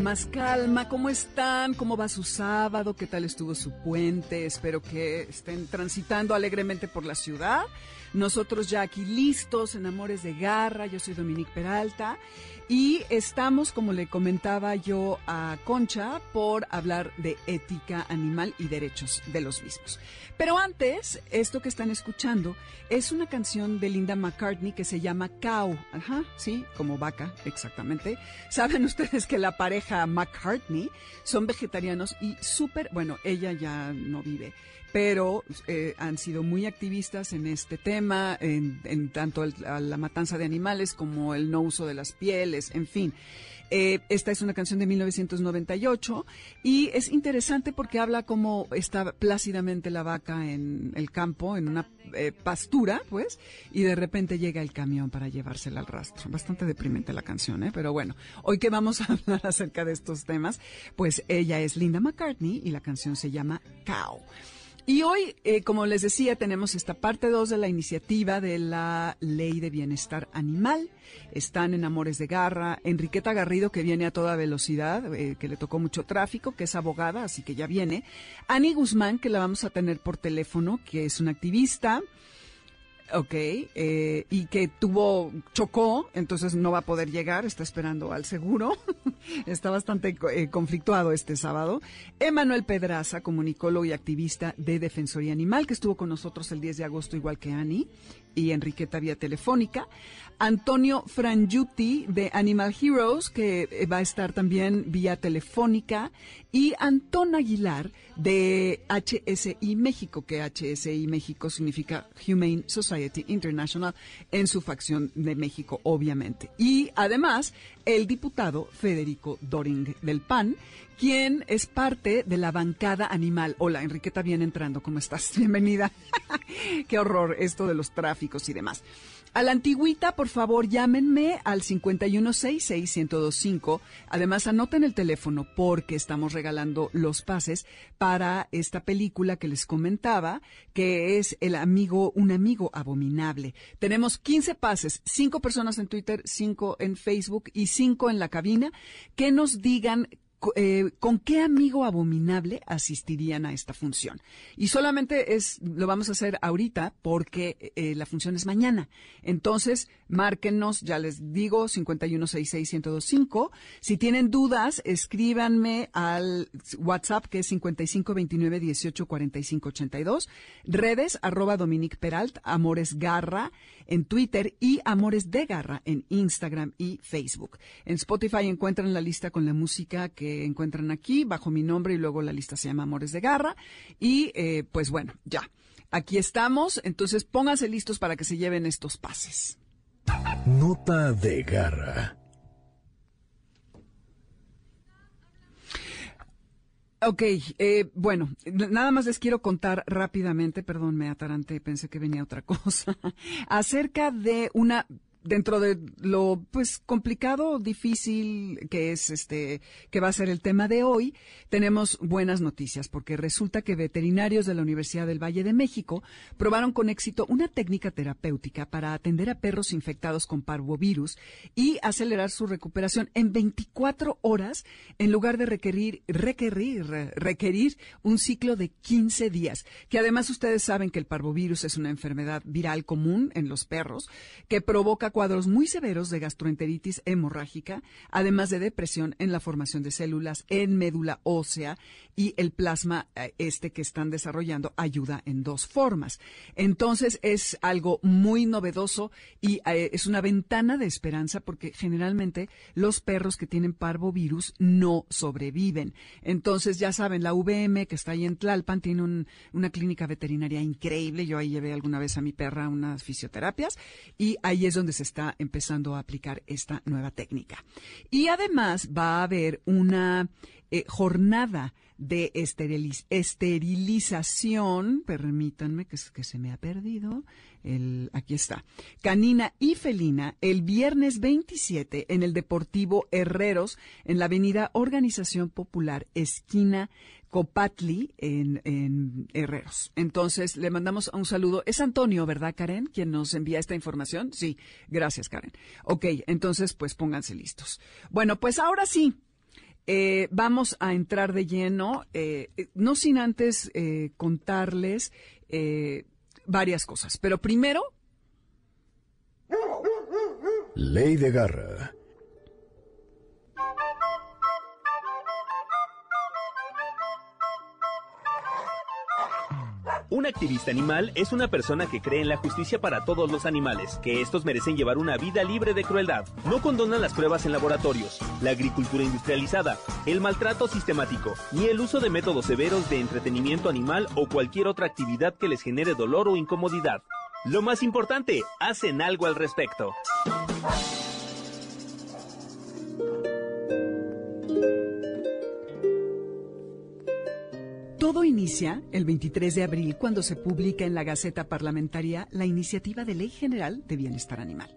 Más calma, ¿cómo están? ¿Cómo va su sábado? ¿Qué tal estuvo su puente? Espero que estén transitando alegremente por la ciudad. Nosotros ya aquí listos en Amores de Garra, yo soy Dominique Peralta y estamos, como le comentaba yo a Concha, por hablar de ética animal y derechos de los mismos. Pero antes, esto que están escuchando es una canción de Linda McCartney que se llama Cow. Ajá, sí, como vaca, exactamente. Saben ustedes que la pareja McCartney son vegetarianos y súper, bueno, ella ya no vive, pero eh, han sido muy activistas en este tema, en, en tanto a la matanza de animales como el no uso de las pieles, en fin. Eh, esta es una canción de 1998 y es interesante porque habla como está plácidamente la vaca en el campo, en una eh, pastura, pues, y de repente llega el camión para llevársela al rastro. Bastante deprimente la canción, ¿eh? Pero bueno, hoy que vamos a hablar acerca de estos temas, pues ella es Linda McCartney y la canción se llama Cow. Y hoy, eh, como les decía, tenemos esta parte 2 de la iniciativa de la Ley de Bienestar Animal. Están en Amores de Garra. Enriqueta Garrido, que viene a toda velocidad, eh, que le tocó mucho tráfico, que es abogada, así que ya viene. Ani Guzmán, que la vamos a tener por teléfono, que es una activista. Ok, eh, y que tuvo, chocó, entonces no va a poder llegar, está esperando al seguro, está bastante eh, conflictuado este sábado. Emanuel Pedraza, comunicólogo y activista de Defensoría Animal, que estuvo con nosotros el 10 de agosto, igual que Ani, y Enriqueta vía telefónica. Antonio Frangiuti de Animal Heroes, que eh, va a estar también vía telefónica, y Antón Aguilar de HSI México, que HSI México significa Humane Society International en su facción de México, obviamente. Y además, el diputado Federico Doring del PAN, quien es parte de la bancada animal. Hola, Enriqueta, bien entrando, ¿cómo estás? Bienvenida. Qué horror esto de los tráficos y demás. A la antigüita, por favor, llámenme al 5166125. Además, anoten el teléfono porque estamos regalando los pases para esta película que les comentaba, que es El amigo, un amigo abominable. Tenemos 15 pases, 5 personas en Twitter, 5 en Facebook y 5 en la cabina, que nos digan eh, con qué amigo abominable asistirían a esta función. Y solamente es, lo vamos a hacer ahorita porque eh, la función es mañana. Entonces, márquenos, ya les digo, 5166125. Si tienen dudas, escríbanme al WhatsApp que es 5529184582. Redes, arroba Dominique Peralt, Amores Garra en Twitter y Amores de Garra en Instagram y Facebook. En Spotify encuentran la lista con la música que encuentran aquí bajo mi nombre y luego la lista se llama Amores de Garra. Y eh, pues bueno, ya. Aquí estamos, entonces pónganse listos para que se lleven estos pases. Nota de Garra. Ok, eh, bueno, nada más les quiero contar rápidamente, perdón, me ataranté, pensé que venía otra cosa, acerca de una dentro de lo pues complicado, difícil que es este que va a ser el tema de hoy, tenemos buenas noticias porque resulta que veterinarios de la Universidad del Valle de México probaron con éxito una técnica terapéutica para atender a perros infectados con parvovirus y acelerar su recuperación en 24 horas en lugar de requerir requerir requerir un ciclo de 15 días, que además ustedes saben que el parvovirus es una enfermedad viral común en los perros que provoca cuadros muy severos de gastroenteritis hemorrágica, además de depresión en la formación de células en médula ósea y el plasma eh, este que están desarrollando ayuda en dos formas. Entonces es algo muy novedoso y eh, es una ventana de esperanza porque generalmente los perros que tienen parvovirus no sobreviven. Entonces ya saben, la VM que está ahí en Tlalpan tiene una clínica veterinaria increíble. Yo ahí llevé alguna vez a mi perra unas fisioterapias y ahí es donde se está empezando a aplicar esta nueva técnica. Y además va a haber una eh, jornada de esterilización, permítanme que, que se me ha perdido, el, aquí está, canina y felina, el viernes 27 en el Deportivo Herreros, en la avenida Organización Popular, esquina Copatli, en, Herreros. Entonces, le mandamos un saludo. Es Antonio, ¿verdad, Karen? Quien nos envía esta información. Sí, gracias, Karen. Ok, entonces, pues pónganse listos. Bueno, pues ahora sí, eh, vamos a entrar de lleno, eh, no sin antes eh, contarles varias cosas. Pero primero... Ley de Garra. Un activista animal es una persona que cree en la justicia para todos los animales, que estos merecen llevar una vida libre de crueldad. No condona las pruebas en laboratorios, la agricultura industrializada, el maltrato sistemático, ni el uso de métodos severos de entretenimiento animal o cualquier otra actividad que les genere dolor o incomodidad. Lo más importante, hacen algo al respecto. Inicia el 23 de abril cuando se publica en la Gaceta Parlamentaria la iniciativa de Ley General de Bienestar Animal.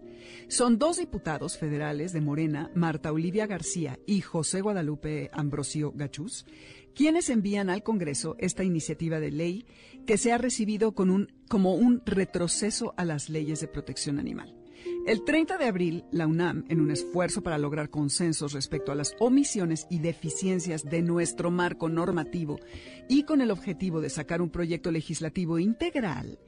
Son dos diputados federales de Morena, Marta Olivia García y José Guadalupe Ambrosio Gachús, quienes envían al Congreso esta iniciativa de ley que se ha recibido como un retroceso a las leyes de protección animal. El 30 de abril, la UNAM, en un esfuerzo para lograr consensos respecto a las omisiones y deficiencias de nuestro marco normativo y con el objetivo de sacar un proyecto legislativo integral,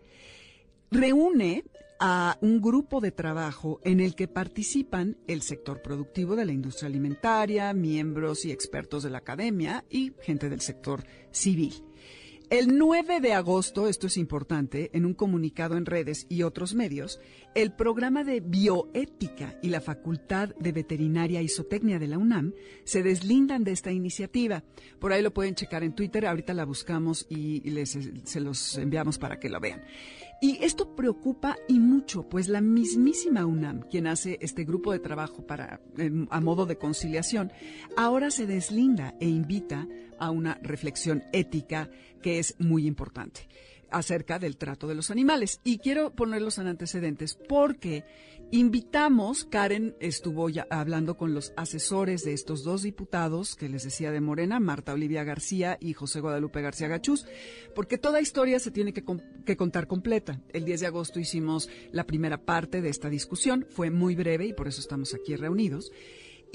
reúne a un grupo de trabajo en el que participan el sector productivo de la industria alimentaria, miembros y expertos de la academia y gente del sector civil. El 9 de agosto, esto es importante, en un comunicado en redes y otros medios, el programa de bioética y la Facultad de Veterinaria y de la UNAM se deslindan de esta iniciativa. Por ahí lo pueden checar en Twitter, ahorita la buscamos y, les, se los enviamos para que lo vean. Y esto preocupa y mucho, pues la mismísima UNAM, quien hace este grupo de trabajo para, a modo de conciliación, ahora se deslinda e invita a una reflexión ética que es muy importante acerca del trato de los animales. Y quiero ponerlos en antecedentes porque invitamos, Karen estuvo ya hablando con los asesores de estos dos diputados que les decía de Morena, Marta Olivia García y José Guadalupe García Gachús, porque toda historia se tiene que, que contar completa. El 10 de agosto hicimos la primera parte de esta discusión, fue muy breve y por eso estamos aquí reunidos.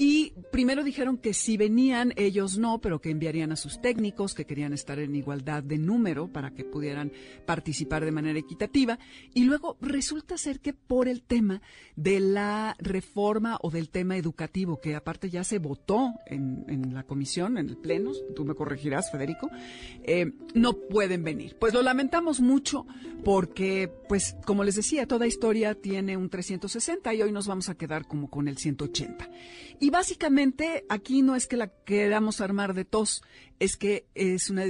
Y primero dijeron que si venían ellos no, pero que enviarían a sus técnicos, que querían estar en igualdad de número para que pudieran participar de manera equitativa. Y luego resulta ser que por el tema de la reforma o del tema educativo, que aparte ya se votó en, la comisión, en el pleno, tú me corregirás, Federico, eh, no pueden venir. Pues lo lamentamos mucho porque, pues, como les decía, toda historia tiene un 360 y hoy nos vamos a quedar como con el 180. Y básicamente aquí no es que la queramos armar de tos, es que es una,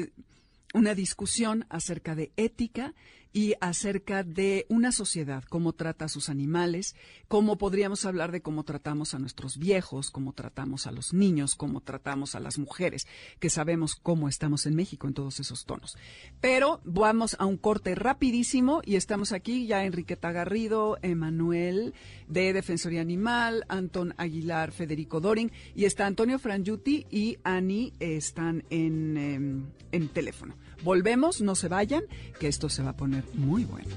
una discusión acerca de ética y acerca de una sociedad, cómo trata a sus animales, cómo podríamos hablar de cómo tratamos a nuestros viejos, cómo tratamos a los niños, cómo tratamos a las mujeres, que sabemos cómo estamos en México en todos esos tonos. Pero vamos a un corte rapidísimo y estamos aquí ya Enriqueta Garrido, Emanuel de Defensoría Animal, Anton Aguilar, Federico Doring y está Antonio Frangiuti y Ani están en, em, en teléfono. Volvemos, no se vayan, que esto se va a poner muy bueno.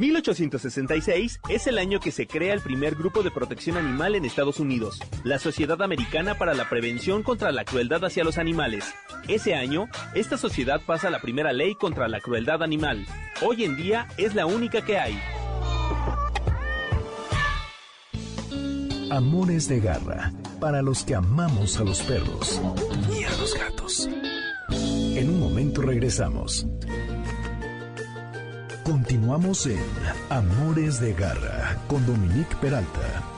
1866 es el año que se crea el primer grupo de protección animal en Estados Unidos, la Sociedad Americana para la Prevención contra la Crueldad hacia los Animales. Ese año, esta sociedad pasa la primera ley contra la crueldad animal. Hoy en día es la única que hay. Amores de garra, para los que amamos a los perros y a los gatos. En un momento regresamos. Continuamos en Amores de Garra con Dominique Peralta.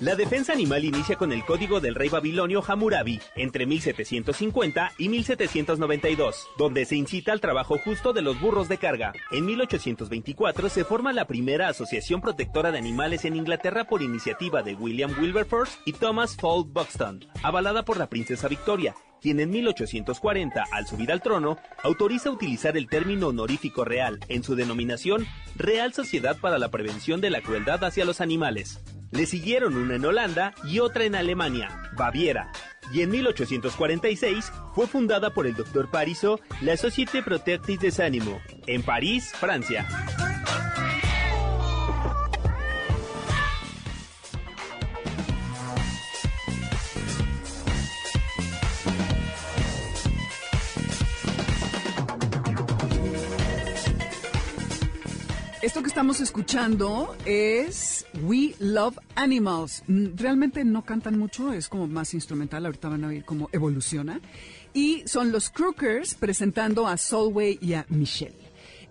La defensa animal inicia con el código del rey babilonio Hammurabi entre 1750 y 1792, donde se incita al trabajo justo de los burros de carga. En 1824 se forma la primera asociación protectora de animales en Inglaterra por iniciativa de William Wilberforce y Thomas Fuld Buxton, avalada por la princesa Victoria, quien en 1840, al subir al trono, autoriza utilizar el término honorífico real en su denominación Real Sociedad para la Prevención de la Crueldad hacia los Animales. Le siguieron una en Holanda y otra en Alemania, Baviera. Y en 1846 fue fundada por el Dr. Parisot la Société Protectrice des Animaux, en París, Francia. Estamos escuchando es We Love Animals. Mm, Realmente no cantan mucho, es como más instrumental. Ahorita van a oír cómo evoluciona. Y son los Crookers presentando a Solway y a Michelle.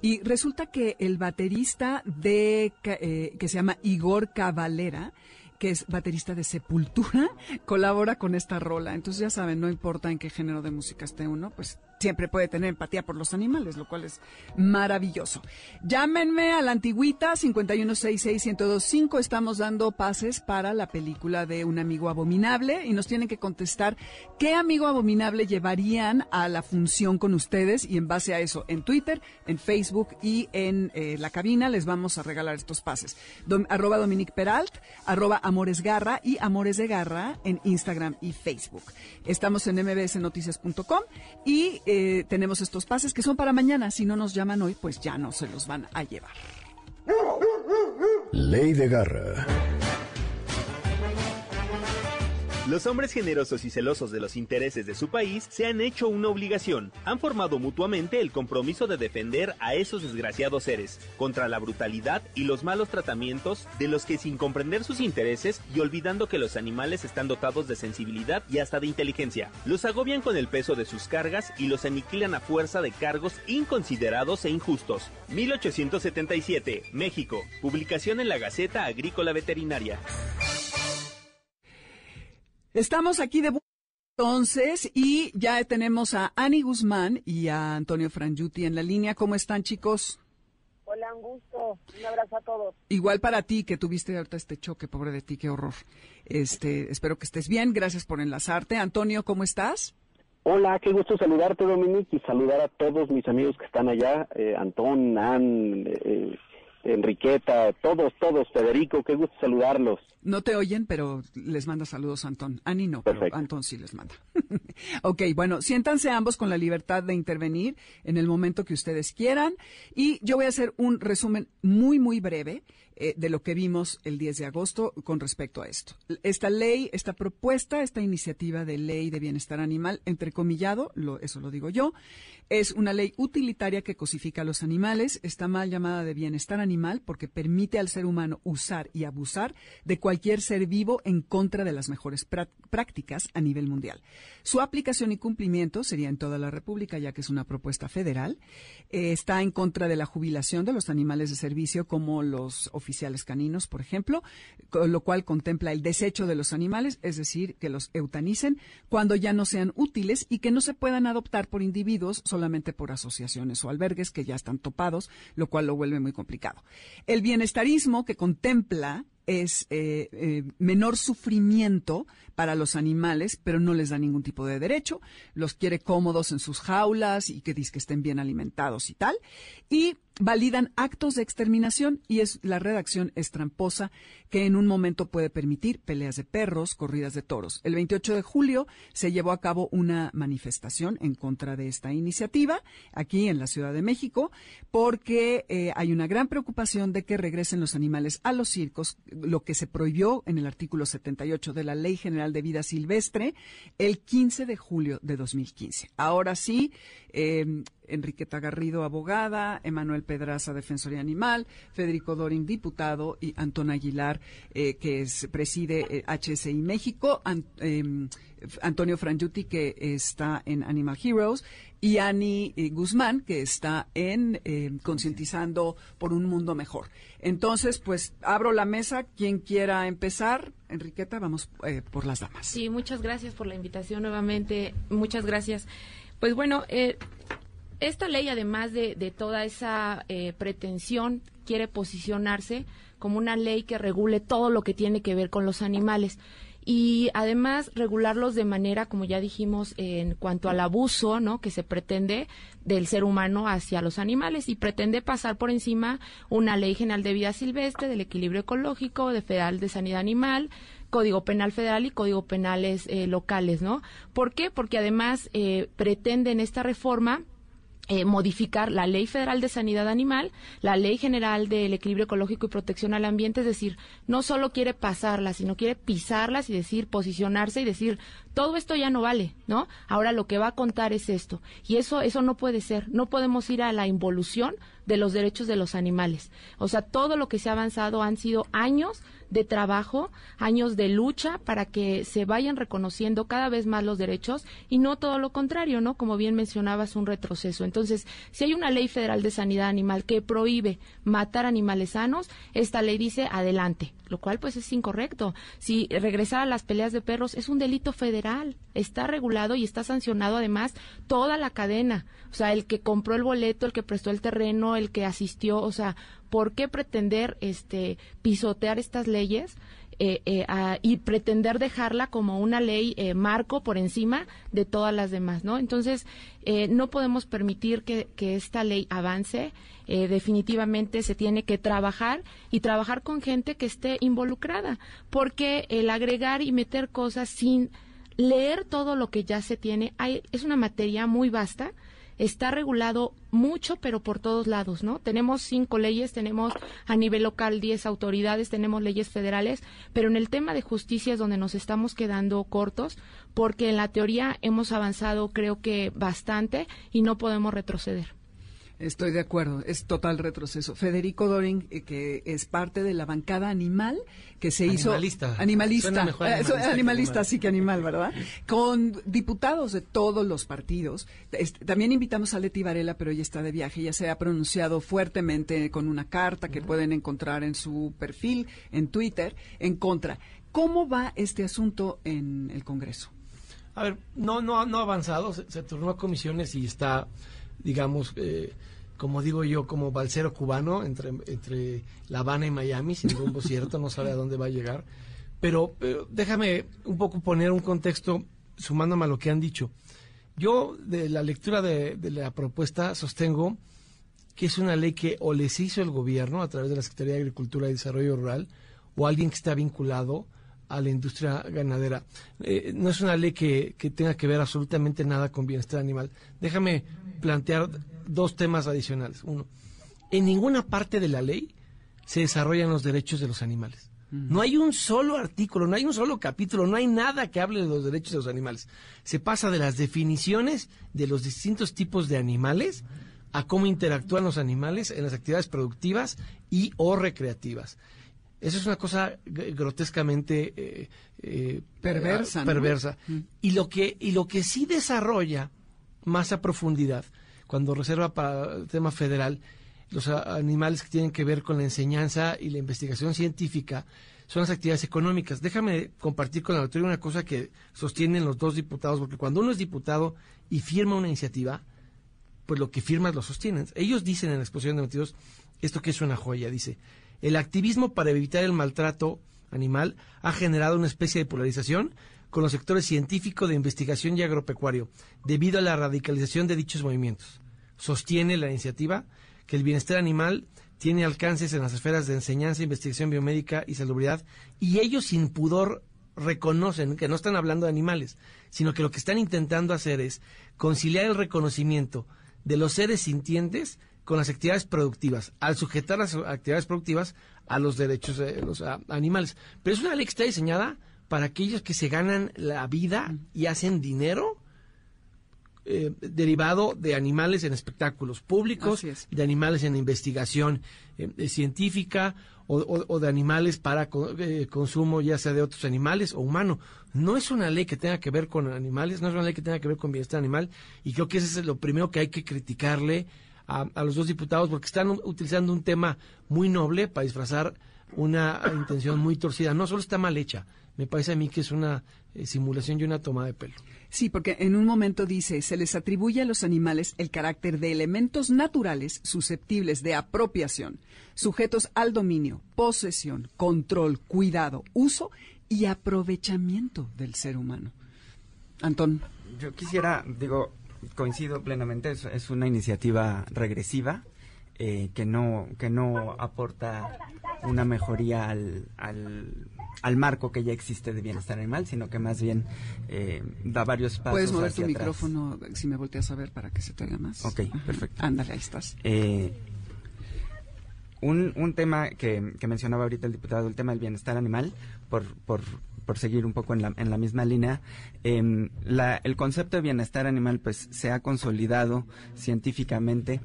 Y resulta que el baterista de eh, que se llama Igor Cavalera, que es baterista de Sepultura, colabora con esta rola. Entonces ya saben, no importa en qué género de música esté uno, pues siempre puede tener empatía por los animales, lo cual es maravilloso. Llámenme a la antigüita 5166125. Estamos dando pases para la película de Un amigo abominable y nos tienen que contestar qué amigo abominable llevarían a la función con ustedes y en base a eso en Twitter, en Facebook y en eh, la cabina les vamos a regalar estos pases. Arroba Dominique Peralt, arroba Amores Garra y Amores de Garra en Instagram y Facebook. Estamos en mbsnoticias.com y eh, tenemos estos pases que son para mañana. Si no nos llaman hoy, pues ya no se los van a llevar. Ley de Garra. Los hombres generosos y celosos de los intereses de su país se han hecho una obligación. Han formado mutuamente el compromiso de defender a esos desgraciados seres contra la brutalidad y los malos tratamientos de los que sin comprender sus intereses y olvidando que los animales están dotados de sensibilidad y hasta de inteligencia, los agobian con el peso de sus cargas y los aniquilan a fuerza de cargos inconsiderados e injustos. 1877, México. Publicación en la Gaceta Agrícola Veterinaria. Estamos aquí de vuelta entonces y ya tenemos a Ani Guzmán y a Antonio Frangiuti en la línea. ¿Cómo están, chicos? Hola, un gusto. Un abrazo a todos. Igual para ti que tuviste ahorita este choque, pobre de ti, qué horror. Este, espero que estés bien. Gracias por enlazarte. Antonio, ¿cómo estás? Hola, qué gusto saludarte, Dominique, y saludar a todos mis amigos que están allá, eh, Antón, Ann, eh, Enriqueta, todos, todos, Federico, qué gusto saludarlos. No te oyen, pero les manda saludos Antón. Ani no, pero Perfecto. Antón sí les manda. ok, bueno, siéntanse ambos con la libertad de intervenir en el momento que ustedes quieran. Y yo voy a hacer un resumen muy, muy breve eh, de lo que vimos el 10 de agosto con respecto a esto. Esta ley, esta propuesta, esta iniciativa de ley de bienestar animal, entrecomillado, lo, eso lo digo yo, es una ley utilitaria que cosifica a los animales, está mal llamada de bienestar animal porque permite al ser humano usar y abusar de cualquier ser vivo en contra de las mejores prá- prácticas a nivel mundial. Su aplicación y cumplimiento sería en toda la República, ya que es una propuesta federal. Eh, está en contra de la jubilación de los animales de servicio, como los oficiales caninos, por ejemplo, lo cual contempla el desecho de los animales, es decir, que los eutanicen cuando ya no sean útiles y que no se puedan adoptar por individuos solamente por asociaciones o albergues que ya están topados, lo cual lo vuelve muy complicado. El bienestarismo que contempla es eh, eh, menor sufrimiento para los animales, pero no les da ningún tipo de derecho. Los quiere cómodos en sus jaulas y que dice que estén bien alimentados y tal. Y validan actos de exterminación y es la redacción es tramposa que en un momento puede permitir peleas de perros, corridas de toros. El 28 de julio se llevó a cabo una manifestación en contra de esta iniciativa aquí en la Ciudad de México porque eh, hay una gran preocupación de que regresen los animales a los circos, lo que se prohibió en el artículo 78 de la Ley General de Vida Silvestre el 15 de julio de 2015. Ahora sí, eh, Enriqueta Garrido, abogada, Emanuel Pedraza, Defensoría Animal, Federico Dorin, diputado, y Antón Aguilar, eh, que es, preside eh, HSI México, em, Antonio Frangiuti, que está en Animal Heroes, y Ani eh, Guzmán, que está en em, Concientizando por un Mundo Mejor. Entonces, pues abro la mesa. Quien quiera empezar, Enriqueta, vamos eh, por las damas. Sí, muchas gracias por la invitación nuevamente. Muchas gracias. Pues bueno, esta ley, además de, toda esa eh, pretensión, quiere posicionarse como una ley que regule todo lo que tiene que ver con los animales y además regularlos de manera, como ya dijimos, en cuanto al abuso, ¿no? Que se pretende del ser humano hacia los animales y pretende pasar por encima una ley general de vida silvestre, del equilibrio ecológico, de federal de sanidad animal, Código Penal Federal y Código Penales eh, locales, ¿no? ¿Por qué? Porque además eh, pretenden esta reforma eh, modificar la Ley Federal de Sanidad Animal, la Ley General del Equilibrio Ecológico y Protección al Ambiente, es decir, no solo quiere pasarlas, sino quiere pisarlas y decir, posicionarse y decir, todo esto ya no vale, ¿no? Ahora lo que va a contar es esto. Y eso, eso no puede ser. No podemos ir a la involución de los derechos de los animales. O sea, todo lo que se ha avanzado han sido años de trabajo, años de lucha para que se vayan reconociendo cada vez más los derechos y no todo lo contrario, ¿no? Como bien mencionabas, un retroceso. Entonces, si hay una ley federal de sanidad animal que prohíbe matar animales sanos, esta ley dice adelante, lo cual pues es incorrecto. Si regresar a las peleas de perros es un delito federal, está regulado y está sancionado además toda la cadena, o sea, el que compró el boleto, el que prestó el terreno, el que asistió, o sea, ¿por qué pretender este pisotear estas leyes? Eh, eh, a- y pretender dejarla como una ley eh, marco por encima de todas las demás, ¿no? Entonces, eh, no podemos permitir que, que esta ley avance. Eh, definitivamente se tiene que trabajar y trabajar con gente que esté involucrada, porque el agregar y meter cosas sin leer todo lo que ya se tiene hay, es una materia muy vasta está regulado mucho, pero por todos lados, ¿no? Tenemos cinco leyes, tenemos a nivel local diez autoridades, tenemos leyes federales, pero en el tema de justicia es donde nos estamos quedando cortos, porque en la teoría hemos avanzado creo que bastante y no podemos retroceder. Estoy de acuerdo, es total retroceso. Federico Doring, eh, que es parte de la bancada animal, que se Animalista. hizo... Animalista. Suena mejor Eh, animalista que animalista, animal. sí que animal, ¿verdad? Con diputados de todos los partidos. Este, también invitamos a Leti Varela, pero ella está de viaje. Ella se ha pronunciado fuertemente con una carta que pueden encontrar en su perfil en Twitter en contra. ¿Cómo va este asunto en el Congreso? A ver, no, no, no ha avanzado, se, se turnó a comisiones y está, digamos, eh, como digo yo, como balsero cubano entre, entre La Habana y Miami, sin rumbo cierto, no sabe a dónde va a llegar. Pero, pero déjame un poco poner un contexto sumándome a lo que han dicho. Yo, de la lectura de, de la propuesta, sostengo que es una ley que o les hizo el gobierno a través de la Secretaría de Agricultura y Desarrollo Rural o alguien que está vinculado a la industria ganadera. Eh, no es una ley que, que tenga que ver absolutamente nada con bienestar animal. Déjame plantear dos temas adicionales. Uno, en ninguna parte de la ley se desarrollan los derechos de los animales. No hay un solo artículo, no hay un solo capítulo, no hay nada que hable de los derechos de los animales. Se pasa de las definiciones de los distintos tipos de animales a cómo interactúan los animales en las actividades productivas y o recreativas. Eso es una cosa grotescamente eh, eh, Perversa, ¿no? perversa. Y lo que y lo que sí desarrolla más a profundidad cuando reserva para el tema federal los animales que tienen que ver con la enseñanza y la investigación científica son las actividades económicas. Déjame compartir con la auditoría una cosa que sostienen los dos diputados, porque cuando uno es diputado y firma una iniciativa, pues lo que firmas lo sostienen. Ellos dicen en la exposición de motivos esto que es una joya, dice, El activismo para evitar el maltrato animal ha generado una especie de polarización con los sectores científico, de investigación y agropecuario, debido a la radicalización de dichos movimientos. Sostiene la iniciativa que el bienestar animal tiene alcances en las esferas de enseñanza, investigación biomédica y salubridad, y ellos sin pudor reconocen que no están hablando de animales, sino que lo que están intentando hacer es conciliar el reconocimiento de los seres sintientes con las actividades productivas, al sujetar las actividades productivas a los derechos de los a- animales. Pero es una ley que está diseñada para aquellos que se ganan la vida y hacen dinero eh, derivado de animales en espectáculos públicos, es. de animales en investigación eh, eh, científica o, o- o de animales para eh, consumo ya sea de otros animales o humano. No es una ley que tenga que ver con animales, no es una ley que tenga que ver con bienestar animal y creo que ese es lo primero que hay que criticarle a, a los dos diputados porque están utilizando un tema muy noble para disfrazar una intención muy torcida. No solo está mal hecha, me parece a mí que es una eh, simulación y una toma de pelo. Sí, porque en un momento dice, se les atribuye a los animales el carácter de elementos naturales susceptibles de apropiación, sujetos al dominio, posesión, control, cuidado, uso y aprovechamiento del ser humano. Antón. Yo quisiera, digo, coincido plenamente, es, es una iniciativa regresiva eh, que no que no aporta una mejoría al, al, al marco que ya existe de bienestar animal, sino que más bien eh, da varios pasos Puedes mover tu atrás. micrófono si me volteas a ver para que se te oiga más. Ok, Ajá. perfecto. Ándale, ahí estás. Eh, un, un tema que, que mencionaba ahorita el diputado, el tema del bienestar animal, por, por, por seguir un poco en la, en la misma línea, em, la- el concepto de bienestar animal pues se ha consolidado científicamente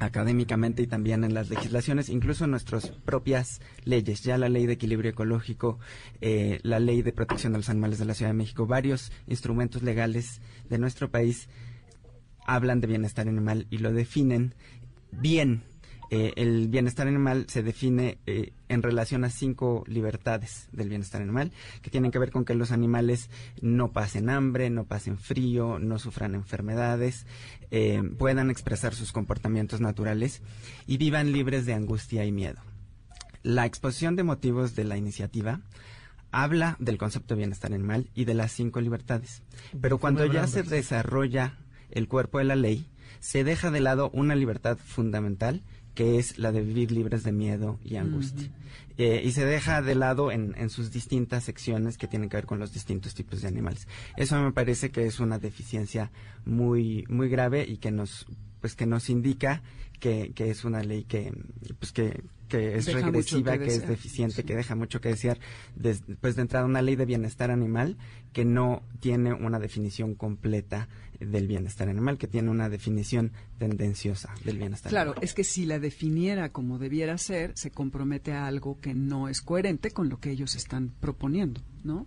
académicamente y también en las legislaciones, incluso en nuestras propias leyes, ya la ley de equilibrio ecológico, eh, la ley de protección de los animales de la Ciudad de México, varios instrumentos legales de nuestro país hablan de bienestar animal y lo definen bien. Eh, el bienestar animal se define eh, en relación a cinco libertades del bienestar animal, que tienen que ver con que los animales no pasen hambre, no pasen frío, no sufran enfermedades, eh, puedan expresar sus comportamientos naturales y vivan libres de angustia y miedo. La exposición de motivos de la iniciativa habla del concepto de bienestar animal y de las cinco libertades. Pero cuando ya se desarrolla el cuerpo de la ley, se deja de lado una libertad fundamental que es la de vivir libres de miedo y angustia. Eh, y se deja de lado en, en sus distintas secciones que tienen que ver con los distintos tipos de animales. Eso me parece que es una deficiencia muy, muy grave y que nos, pues que nos indica que, que es una ley que, pues que, que es Deja regresiva, que que, es deficiente, que deja mucho que desear. Des- pues de entrada una ley de bienestar animal que no tiene una definición completa del bienestar animal, que tiene una definición tendenciosa del bienestar Claro, animal. es que si la definiera como debiera ser, se compromete a algo que no es coherente con lo que ellos están proponiendo, ¿no?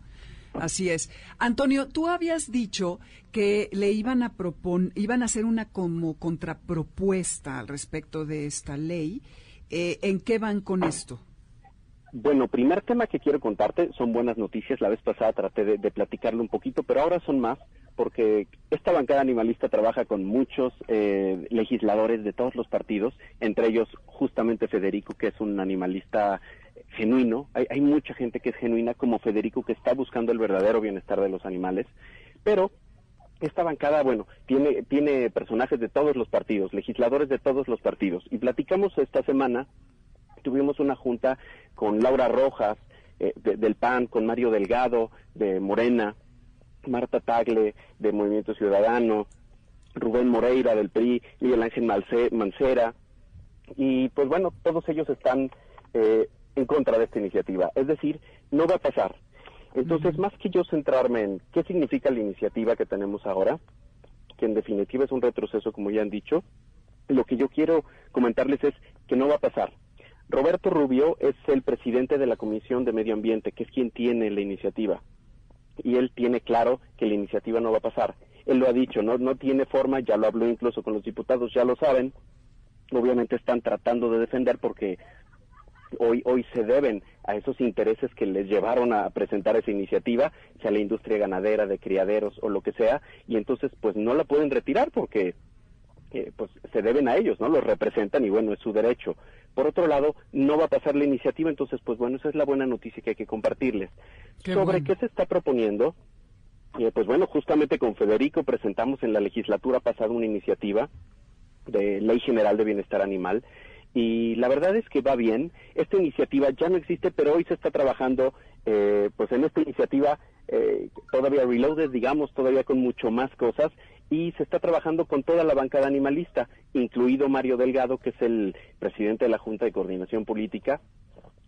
Así es. Antonio, tú habías dicho que le iban a propon iban a hacer una como contrapropuesta al respecto de esta ley. Eh, ¿En qué van con esto? Bueno, primer tema que quiero contarte son buenas noticias. La vez pasada traté de, de platicarlo un poquito, pero ahora son más porque esta bancada animalista trabaja con muchos eh, legisladores de todos los partidos, entre ellos justamente Federico, que es un animalista genuino. Hay, hay mucha gente que es genuina como Federico, que está buscando el verdadero bienestar de los animales, pero esta bancada, bueno, tiene, tiene personajes de todos los partidos, legisladores de todos los partidos. Y platicamos esta semana, tuvimos una junta con Laura Rojas, eh, de- del PAN, con Mario Delgado, de Morena, Marta Tagle, de Movimiento Ciudadano, Rubén Moreira, del PRI, Miguel Ángel Mancera. Y pues bueno, todos ellos están eh, en contra de esta iniciativa. Es decir, no va a pasar. Entonces, más que yo centrarme en qué significa la iniciativa que tenemos ahora, que en definitiva es un retroceso, como ya han dicho, lo que yo quiero comentarles es que no va a pasar. Roberto Rubio es el presidente de la Comisión de Medio Ambiente, que es quien tiene la iniciativa. Y él tiene claro que la iniciativa no va a pasar. Él lo ha dicho, no, no tiene forma, ya lo habló incluso con los diputados, ya lo saben. Obviamente están tratando de defender porque hoy hoy se deben a esos intereses que les llevaron a presentar esa iniciativa, sea la industria ganadera, de criaderos o lo que sea, y entonces pues no la pueden retirar porque eh, pues se deben a ellos, ¿no? Los representan y bueno, es su derecho. Por otro lado, no va a pasar la iniciativa, entonces, pues bueno, esa es la buena noticia que hay que compartirles. Qué Sobre bueno. qué se está proponiendo, eh, pues bueno, justamente con Federico presentamos en la legislatura pasada una iniciativa de Ley General de Bienestar Animal y la verdad es que va bien. Esta iniciativa ya no existe, pero hoy se está trabajando eh, pues en esta iniciativa eh, todavía reloaded, digamos, todavía con mucho más cosas y se está trabajando con toda la bancada animalista, incluido Mario Delgado, que es el presidente de la Junta de Coordinación Política,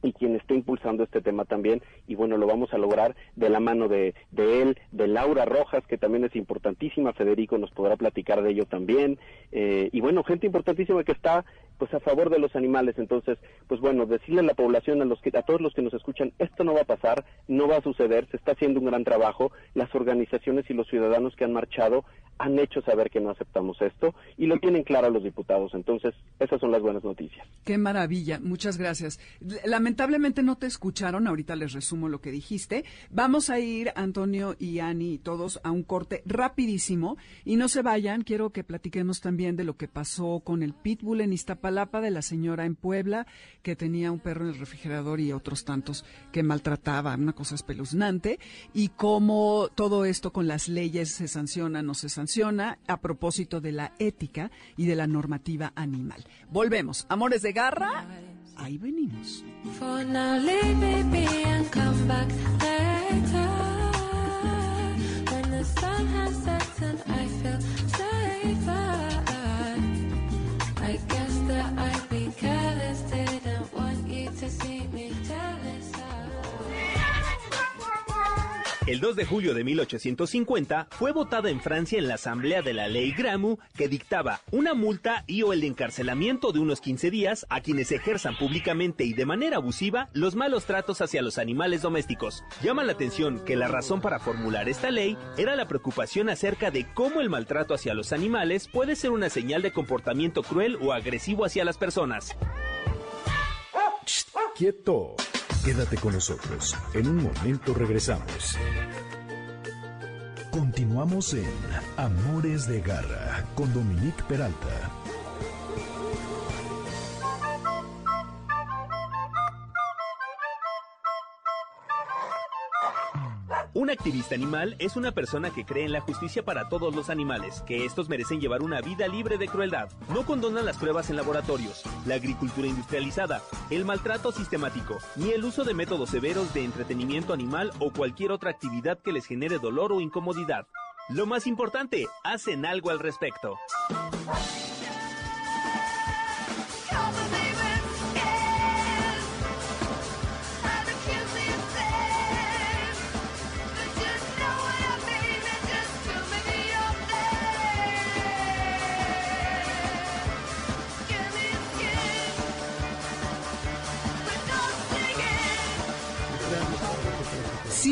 y quien está impulsando este tema también y bueno lo vamos a lograr de la mano de, de él de Laura Rojas que también es importantísima Federico nos podrá platicar de ello también eh, y bueno gente importantísima que está pues a favor de los animales entonces pues bueno decirle a la población a los que a todos los que nos escuchan esto no va a pasar no va a suceder se está haciendo un gran trabajo las organizaciones y los ciudadanos que han marchado han hecho saber que no aceptamos esto y lo tienen claro los diputados entonces esas son las buenas noticias Qué maravilla, muchas gracias. Lamentablemente no te escucharon, ahorita les resumo lo que dijiste. Vamos a ir, Antonio y Ani y todos, a un corte rapidísimo y no se vayan, quiero que platiquemos también de lo que pasó con el pitbull en Iztapalapa, de la señora en Puebla que tenía un perro en el refrigerador y otros tantos que maltrataba, una cosa espeluznante, y cómo todo esto con las leyes se sanciona, no se sanciona, a propósito de la ética y de la normativa animal. Volvemos. Amores de garra, ahí venimos. El 2 de julio de 1850 fue votada en Francia en la Asamblea de la Ley Gramu que dictaba una multa y o el encarcelamiento de unos 15 días a quienes ejerzan públicamente y de manera abusiva los malos tratos hacia los animales domésticos. Llama la atención que la razón para formular esta ley era la preocupación acerca de cómo el maltrato hacia los animales puede ser una señal de comportamiento cruel o agresivo hacia las personas. Quieto. Quédate con nosotros. En un momento regresamos. Continuamos en Amores de Garra con Dominique Peralta. Un activista animal es una persona que cree en la justicia para todos los animales, que estos merecen llevar una vida libre de crueldad. No condona las pruebas en laboratorios, la agricultura industrializada, el maltrato sistemático, ni el uso de métodos severos de entretenimiento animal o cualquier otra actividad que les genere dolor o incomodidad. Lo más importante, hacen algo al respecto.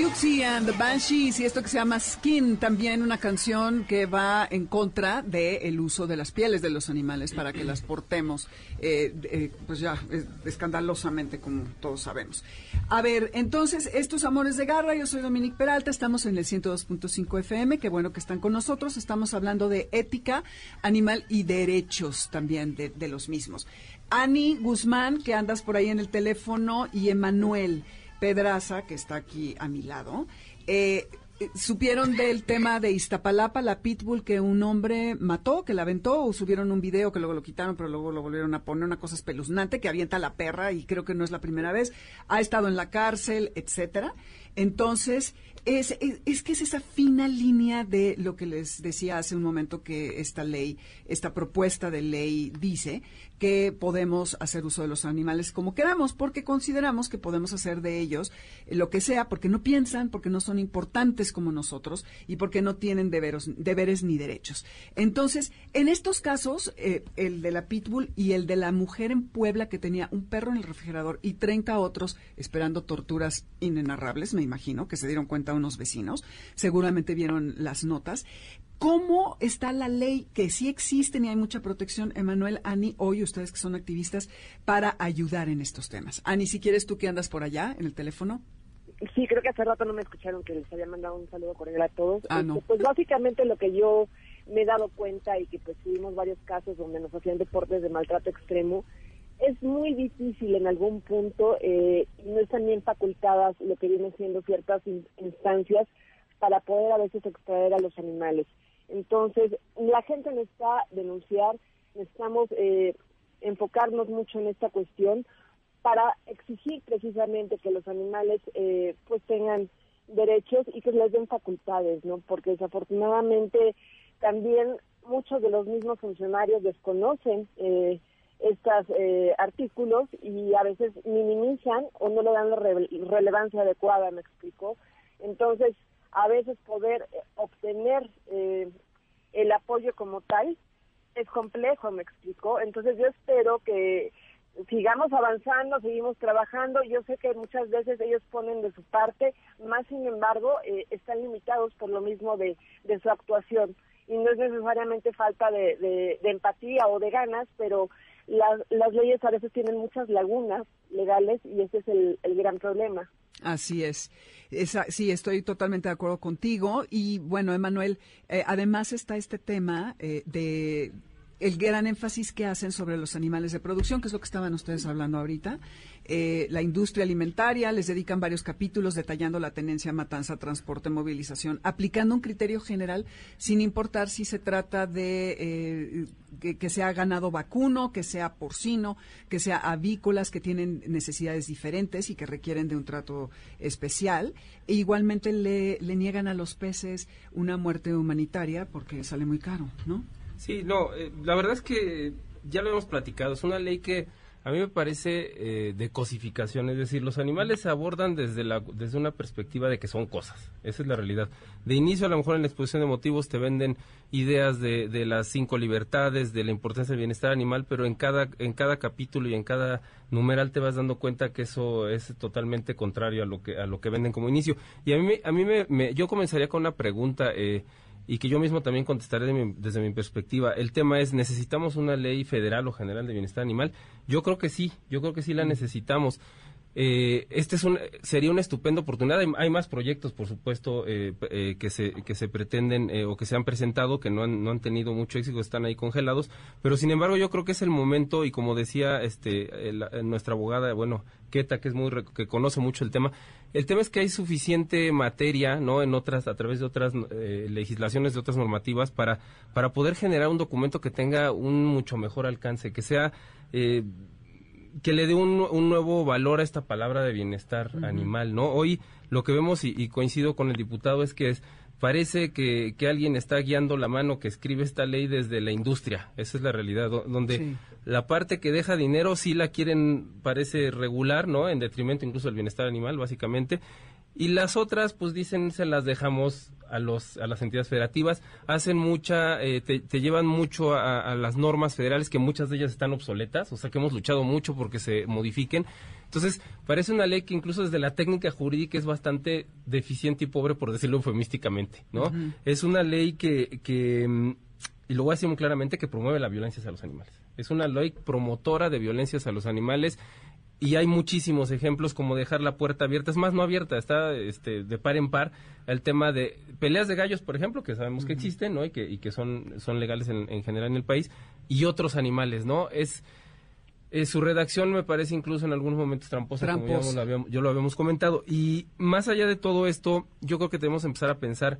Siouxsie and the Banshees y esto que se llama Skin, también una canción que va en contra del uso de las pieles de los animales para que las portemos, eh, eh, pues ya, escandalosamente, como todos sabemos. A ver, entonces, estos Amores de Garra, yo soy Dominique Peralta, estamos en el 102.5 FM, qué bueno que están con nosotros, estamos hablando de ética animal y derechos también de, de los mismos. Ani Guzmán, que andas por ahí en el teléfono, y Emanuel. Pedraza, que está aquí a mi lado, eh, supieron del tema de Iztapalapa, la pitbull que un hombre mató, que la aventó, o subieron un video que luego lo quitaron, pero luego lo volvieron a poner, una cosa espeluznante, que avienta a la perra, y creo que no es la primera vez, ha estado en la cárcel, etcétera. Entonces, es, es, es que es esa fina línea de lo que les decía hace un momento que esta ley, esta propuesta de ley dice que podemos hacer uso de los animales como queramos, porque consideramos que podemos hacer de ellos lo que sea, porque no piensan, porque no son importantes como nosotros y porque no tienen deberes ni derechos. Entonces, en estos casos, eh, el de la pitbull y el de la mujer en Puebla que tenía un perro en el refrigerador y 30 otros esperando torturas inenarrables, me imagino, que se dieron cuenta unos vecinos, seguramente vieron las notas. ¿Cómo está la ley que sí existe y hay mucha protección, Emanuel, Ani, hoy ustedes que son activistas, para ayudar en estos temas? Ani, si quieres tú que andas por allá en el teléfono. Sí, creo que hace rato no me escucharon que les había mandado un saludo cordial a todos. Ah, no. Este, Pues básicamente lo que yo me he dado cuenta y que pues tuvimos varios casos donde nos hacían deportes de maltrato extremo, es muy difícil en algún punto eh, y no están bien facultadas lo que vienen siendo ciertas in- instancias para poder a veces extraer a los animales. Entonces, la gente necesita denunciar, necesitamos eh, enfocarnos mucho en esta cuestión para exigir precisamente que los animales eh, pues tengan derechos y que les den facultades, ¿no? Porque desafortunadamente también muchos de los mismos funcionarios desconocen eh, estos eh, artículos y a veces minimizan o no le dan la re- relevancia adecuada, me explico. Entonces, a veces poder eh, obtener eh, el apoyo como tal es complejo, me explico. Entonces, yo espero que sigamos avanzando, seguimos trabajando. Yo sé que muchas veces ellos ponen de su parte, más sin embargo, eh, están limitados por lo mismo de, de su actuación. Y no es necesariamente falta de- de empatía o de ganas, pero las, las leyes a veces tienen muchas lagunas legales y ese es el, el gran problema. Así es. Esa- sí, estoy totalmente de acuerdo contigo. Y bueno, Emanuel, eh, además está este tema eh, de el gran énfasis que hacen sobre los animales de producción, que es lo que estaban ustedes hablando ahorita. Eh, la industria alimentaria, les dedican varios capítulos detallando la tenencia, matanza, transporte, movilización, aplicando un criterio general sin importar si se trata de eh, que, que sea ganado vacuno, que sea porcino, que sea avícolas que tienen necesidades diferentes y que requieren de un trato especial. E igualmente le, le niegan a los peces una muerte humanitaria porque sale muy caro, ¿no? Sí, no, eh, la verdad es que ya lo hemos platicado, es una ley que a mí me parece eh, de cosificación, es decir, los animales se abordan desde, la, desde una perspectiva de que son cosas, esa es la realidad. De inicio, a lo mejor en la exposición de motivos te venden ideas de, de las cinco libertades, de la importancia del bienestar animal, pero en cada, en cada capítulo y en cada numeral te vas dando cuenta que eso es totalmente contrario a lo que, a lo que venden como inicio. Y a mí, a mí me, me- yo comenzaría con una pregunta, eh, y que yo mismo también contestaré de mi- desde mi perspectiva. El tema es, ¿necesitamos una ley federal o general de bienestar animal? Yo creo que sí, yo creo que sí la necesitamos. Eh, este es un, sería una estupenda oportunidad. Hay, más proyectos, por supuesto, eh, eh, que, se, que se pretenden eh, o que se han presentado, que no han, no han tenido mucho éxito, están ahí congelados. Pero sin embargo, yo creo que es el momento, y como decía este, nuestra abogada, bueno, Keta, que es muy que conoce mucho el tema, el tema es que hay suficiente materia, ¿no? En otras, a través de otras eh, legislaciones, de otras normativas, para, para poder generar un documento que tenga un mucho mejor alcance, que sea, eh, que le dé un, un nuevo valor a esta palabra de bienestar animal, ¿no? Hoy lo que vemos, y, y coincido con el diputado, es que es, parece que, que alguien está guiando la mano que escribe esta ley desde la industria. Esa es la realidad, do- donde Sí. la parte que deja dinero sí la quieren, parece regular, ¿no? En detrimento incluso del bienestar animal, básicamente. Y las otras, pues dicen, se las dejamos a, los, a las entidades federativas. Hacen mucha, eh, te, te llevan mucho a, a las normas federales, que muchas de ellas están obsoletas, o sea que hemos luchado mucho porque se modifiquen. Entonces, parece una ley que incluso desde la técnica jurídica es bastante deficiente y pobre, por decirlo eufemísticamente, ¿no? Es una ley que, que, mm, y lo voy a decir muy claramente, que promueve la violencia hacia los animales. Es una ley promotora de violencias a los animales y hay muchísimos ejemplos como dejar la puerta abierta, es más no abierta, está este, de par en par el tema de peleas de gallos, por ejemplo, que sabemos que existen, ¿no? Y que, y que son, son legales en, en general en el país, y otros animales, ¿no? Es eh, su redacción me parece incluso en algunos momentos tramposa, como ya lo habíamos- yo lo habíamos comentado. Y más allá de todo esto, yo creo que tenemos que empezar a pensar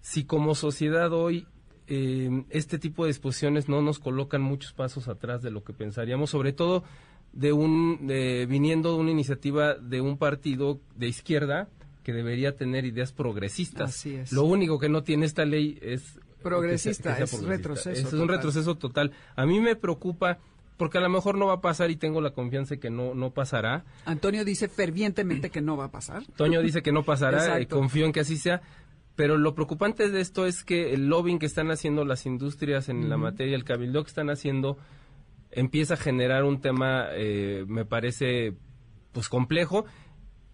si como sociedad hoy eh, este tipo de disposiciones no nos colocan muchos pasos atrás de lo que pensaríamos, sobre todo de un de- viniendo de una iniciativa de un partido de izquierda que debería tener ideas progresistas. Así es. Lo único que no tiene esta ley es Progresista, que sea- que sea es progresista. retroceso Es un retroceso total. A mí me preocupa porque a lo mejor no va a pasar y tengo la confianza de que no no pasará. Antonio dice fervientemente que no va a pasar. Toño dice que no pasará, eh, confío en que así sea. Pero lo preocupante de esto es que el lobbying que están haciendo las industrias en la materia, el cabildo que están haciendo, empieza a generar un tema, eh, me parece, pues complejo.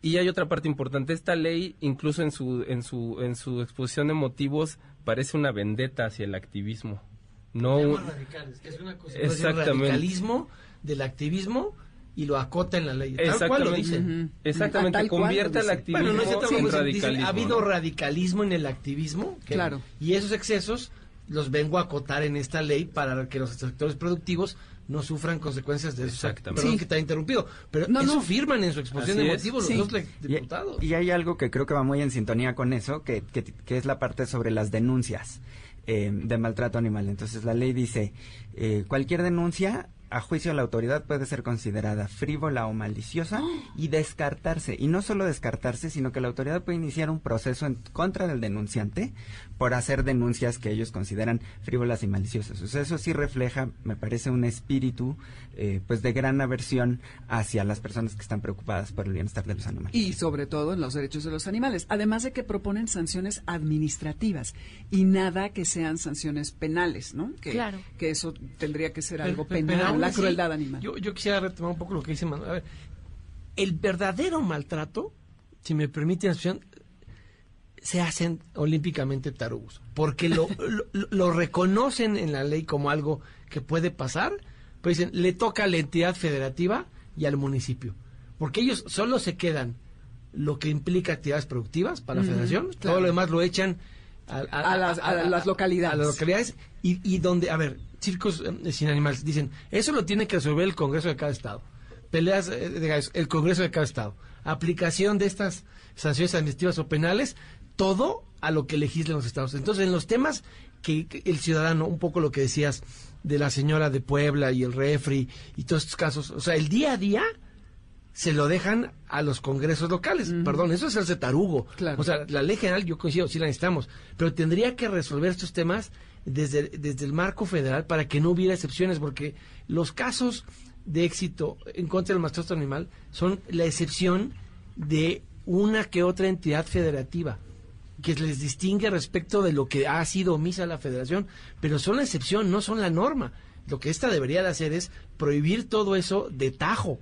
Y hay otra parte importante. Esta ley, incluso en su, en su, en su exposición de motivos, parece una vendetta hacia el activismo. No, un- radicales, que es una cosa, Exactamente. El radicalismo del activismo y lo acota en la ley. Tal cual lo dice. Exactamente. Exactamente. Ah, Convierte el dice. activismo Bueno, no en radicalismo. ha habido ¿no? radicalismo en el activismo. Claro. Y esos excesos los vengo a acotar en esta ley para que los sectores productivos no sufran consecuencias de eso. Exactamente. Perdón Sí. que te haya interrumpido, pero No, eso no. firman en su exposición Así de es. motivos Sí. los dos Y- diputados. Y, hay algo que creo que va muy en sintonía con eso, que, que, que es la parte sobre las denuncias eh, de maltrato animal. Entonces la ley dice, eh, cualquier denuncia a juicio de la autoridad puede ser considerada frívola o maliciosa y descartarse. Y no solo descartarse, sino que la autoridad puede iniciar un proceso en contra del denunciante por hacer denuncias que ellos consideran frívolas y maliciosas. O sea, eso sí refleja, me parece, un espíritu eh, pues de gran aversión hacia las personas que están preocupadas por el bienestar de los animales. Y sobre todo en los derechos de los animales. Además de que proponen sanciones administrativas y nada que sean sanciones penales, ¿no? Que, Claro. que eso tendría que ser algo pero- penal, pero la crueldad animal. Yo, yo quisiera retomar un poco lo que dice Manuel. A ver, el verdadero maltrato, si me permiten la expresión, se hacen olímpicamente tarugos. Porque lo, lo, lo reconocen en la ley como algo que puede pasar, pero dicen, le toca a la entidad federativa y al municipio. Porque ellos solo se quedan lo que implica actividades productivas para la federación, claro. todo lo demás lo echan a, A las- a las localidades. a las localidades y, y donde, a ver, circos eh, sin animales, dicen, eso lo tiene que resolver el Congreso de cada estado. Peleas eh, de el Congreso de cada estado. Aplicación de estas sanciones administrativas o penales, todo a lo que legislen los estados. Entonces, en los temas que, el ciudadano, un poco lo que decías de la señora de Puebla y el refri y todos estos casos, o sea, el día a día se lo dejan a los congresos locales. Perdón, eso es hacerse tarugo. Claro. O sea, la ley general, yo coincido, sí la necesitamos, pero tendría que resolver estos temas desde, desde el marco federal para que no hubiera excepciones, porque los casos de éxito en contra del maltrato animal son la excepción de una que otra entidad federativa que les distingue respecto de lo que ha sido omisa la federación, pero son la excepción, no son la norma. Lo que esta debería de hacer es prohibir todo eso de tajo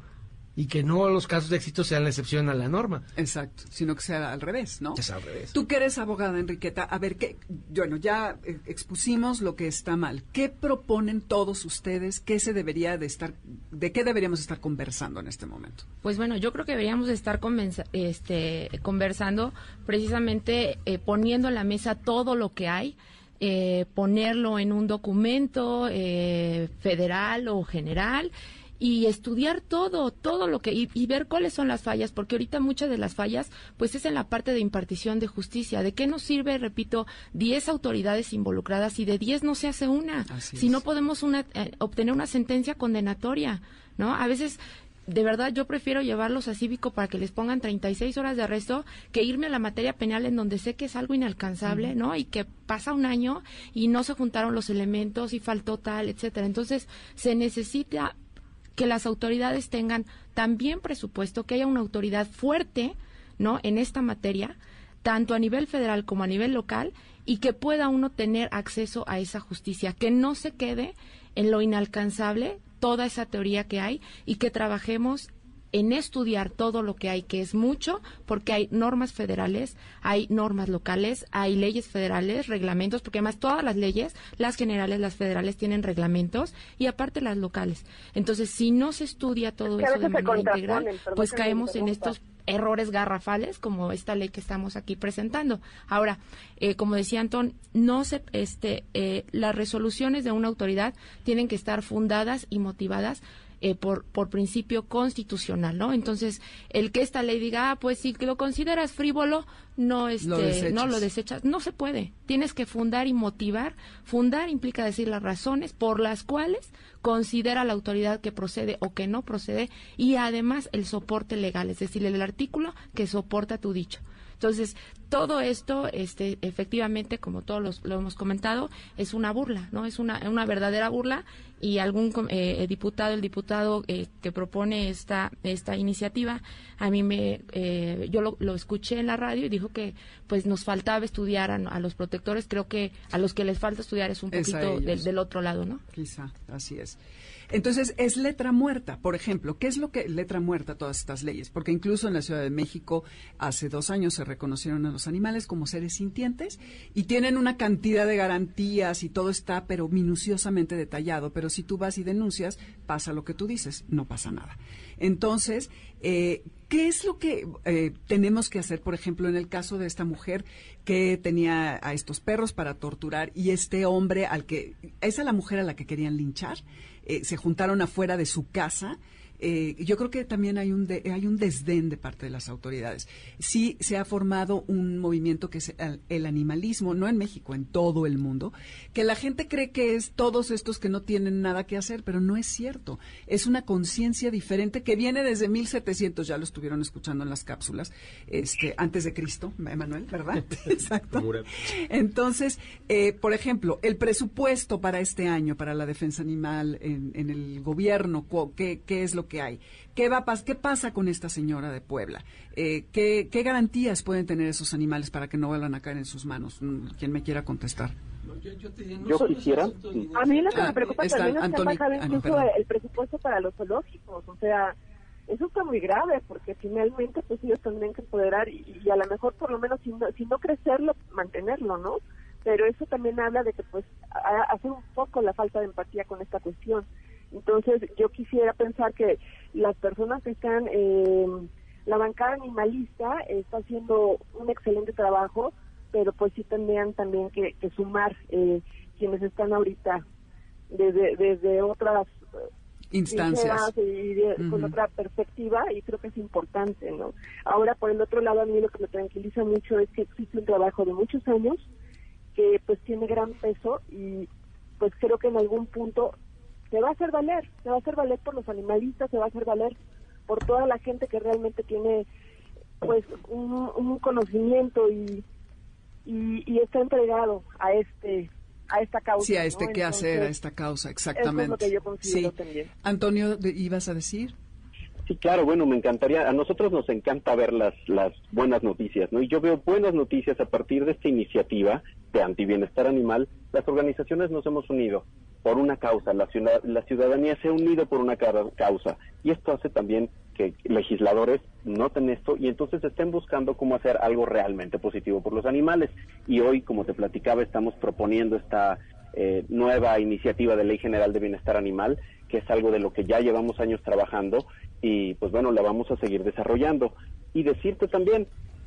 y que no los casos de éxito sean la excepción a la norma. Exacto, sino que sea al revés, ¿no? Es al revés. Tú que eres abogada, Enriqueta, a ver, ¿qué, bueno, ya eh, expusimos lo que está mal. ¿Qué proponen todos ustedes? ¿Qué se debería de estar, de qué deberíamos estar conversando en este momento? Pues bueno, yo creo que deberíamos de estar convenza- este, conversando precisamente eh, poniendo en la mesa todo lo que hay, eh, ponerlo en un documento eh, federal o general y estudiar todo, todo lo que y, y ver cuáles son las fallas, porque ahorita muchas de las fallas pues es en la parte de impartición de justicia. ¿De qué nos sirve, repito, 10 autoridades involucradas y de 10 no se hace una? Así si es. no podemos una, eh, obtener una sentencia condenatoria, ¿no? A veces de verdad yo prefiero llevarlos a cívico para que les pongan 36 horas de arresto que irme a la materia penal en donde sé que es algo inalcanzable, ¿no? Y que pasa un año y no se juntaron los elementos y faltó tal, etcétera. Entonces, se necesita que las autoridades tengan también presupuesto, que haya una autoridad fuerte, ¿no? En esta materia, tanto a nivel federal como a nivel local, y que pueda uno tener acceso a esa justicia, que no se quede en lo inalcanzable toda esa teoría que hay y que trabajemos en estudiar todo lo que hay, que es mucho, porque hay normas federales, hay normas locales, hay leyes federales, reglamentos, porque además todas las leyes, las generales, las federales, tienen reglamentos y aparte las locales. Entonces, si no se estudia todo Es que a eso de manera integral, pues caemos en estos errores garrafales como esta ley que estamos aquí presentando. Ahora, eh, como decía Antón, no se, este, eh, las resoluciones de una autoridad tienen que estar fundadas y motivadas eh, por, por principio constitucional, ¿no? Entonces, el que esta ley diga, ah, pues si lo consideras frívolo, no, este, desechas. no lo desechas, no se puede. Tienes que fundar y motivar. Fundar implica decir las razones por las cuales considera la autoridad que procede o que no procede y además el soporte legal, es decir, el artículo que soporta tu dicho. Entonces, todo esto, este, efectivamente, como todos los- lo hemos comentado, es una burla, ¿no? Es una, una verdadera burla y algún com- eh, diputado, el diputado eh, que propone esta, esta iniciativa, a mí me, eh, yo lo, lo escuché en la radio y dijo que pues nos faltaba estudiar a, a los protectores, creo que a los que les falta estudiar es un Es poquito del otro lado, ¿no? Quizá, así es. Entonces, es letra muerta, por ejemplo. ¿Qué es lo que letra muerta todas estas leyes? Porque incluso en la Ciudad de México, hace dos años se reconocieron a los animales como seres sintientes y tienen una cantidad de garantías y todo está, pero minuciosamente detallado. Pero si tú vas y denuncias, pasa lo que tú dices, no pasa nada. Entonces, eh, ¿qué es lo que eh, tenemos que hacer, por ejemplo, en el caso de esta mujer que tenía a estos perros para torturar y este hombre al que, esa es la mujer a la que querían linchar, eh, se juntaron afuera de su casa? Eh, yo creo que también hay un, de- hay un desdén de parte de las autoridades. Sí se ha formado un movimiento que es el, el animalismo, no en México, en todo el mundo, que la gente cree que es todos estos que no tienen nada que hacer, pero no es cierto. Es una conciencia diferente que viene desde 1700, ya lo estuvieron escuchando en las cápsulas, este, antes de Cristo, Emanuel, ¿verdad? Exacto. Entonces, eh, por ejemplo, el presupuesto para este año, para la defensa animal en, en el gobierno, ¿qué, qué es lo que hay? ¿Qué, va ¿Qué pasa con esta señora de Puebla? Eh, ¿qué, qué garantías pueden tener esos animales para que no vuelvan a caer en sus manos? Mm, ¿Quién me quiera contestar? Yo quisiera. A mí lo que Ah, me preocupa está también es que Anthony- ha bajado ah, no, incluso el presupuesto para los zoológicos. O sea, eso está muy grave porque finalmente pues ellos tendrían que empoderar y, y a lo mejor por lo menos si no, si no crecerlo, mantenerlo, ¿no? Pero eso también habla de que pues ha- hace un poco la falta de empatía con esta cuestión. Entonces yo quisiera pensar que las personas que están, eh, la bancada animalista está haciendo un excelente trabajo, pero pues sí tendrían también que, que sumar eh, quienes están ahorita desde, desde otras eh, Instancias. y de- con otra perspectiva y creo que es importante, ¿no? Ahora, por el otro lado, a mí lo que me tranquiliza mucho es que existe un trabajo de muchos años que pues tiene gran peso y pues creo que en algún punto se va a hacer valer, se va a hacer valer por los animalistas, se va a hacer valer por toda la gente que realmente tiene pues un, un conocimiento y, y, y está entregado a este a esta causa. Sí, a este ¿no? qué hacer, a esta causa, Eso exactamente. es lo que yo considero Sí. también. Antonio, de- ¿ibas a decir? Sí, claro, bueno, me encantaría, a nosotros nos encanta ver las, las buenas noticias, ¿no? Y yo veo buenas noticias a partir de esta iniciativa de antibienestar animal. Las organizaciones nos hemos unido por una causa, la, ciudad- la ciudadanía se ha unido por una ca- causa. Y esto hace también que legisladores noten esto y entonces estén buscando cómo hacer algo realmente positivo por los animales. Y hoy, como te platicaba, estamos proponiendo esta eh, nueva iniciativa de Ley General de Bienestar Animal, que es algo de lo que ya llevamos años trabajando y pues bueno, la vamos a seguir desarrollando. Y decirte también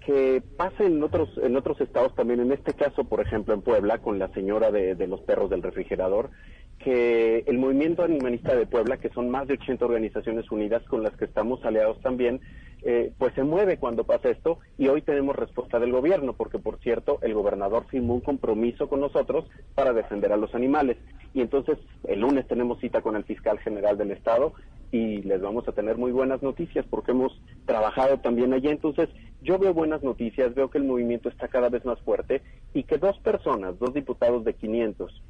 que pasa en otros, en otros estados también, en este caso, por ejemplo, en Puebla, con la señora de, los perros del refrigerador, que el movimiento animalista de Puebla, que son más de 80 organizaciones unidas con las que estamos aliados también, eh, pues se mueve cuando pasa esto y hoy tenemos respuesta del gobierno, porque por cierto, el gobernador firmó un compromiso con nosotros para defender a los animales. Y entonces el lunes tenemos cita con el fiscal general del estado y les vamos a tener muy buenas noticias porque hemos trabajado también allí. Entonces yo veo buenas noticias, veo que el movimiento está cada vez más fuerte y que dos personas, dos diputados de 500,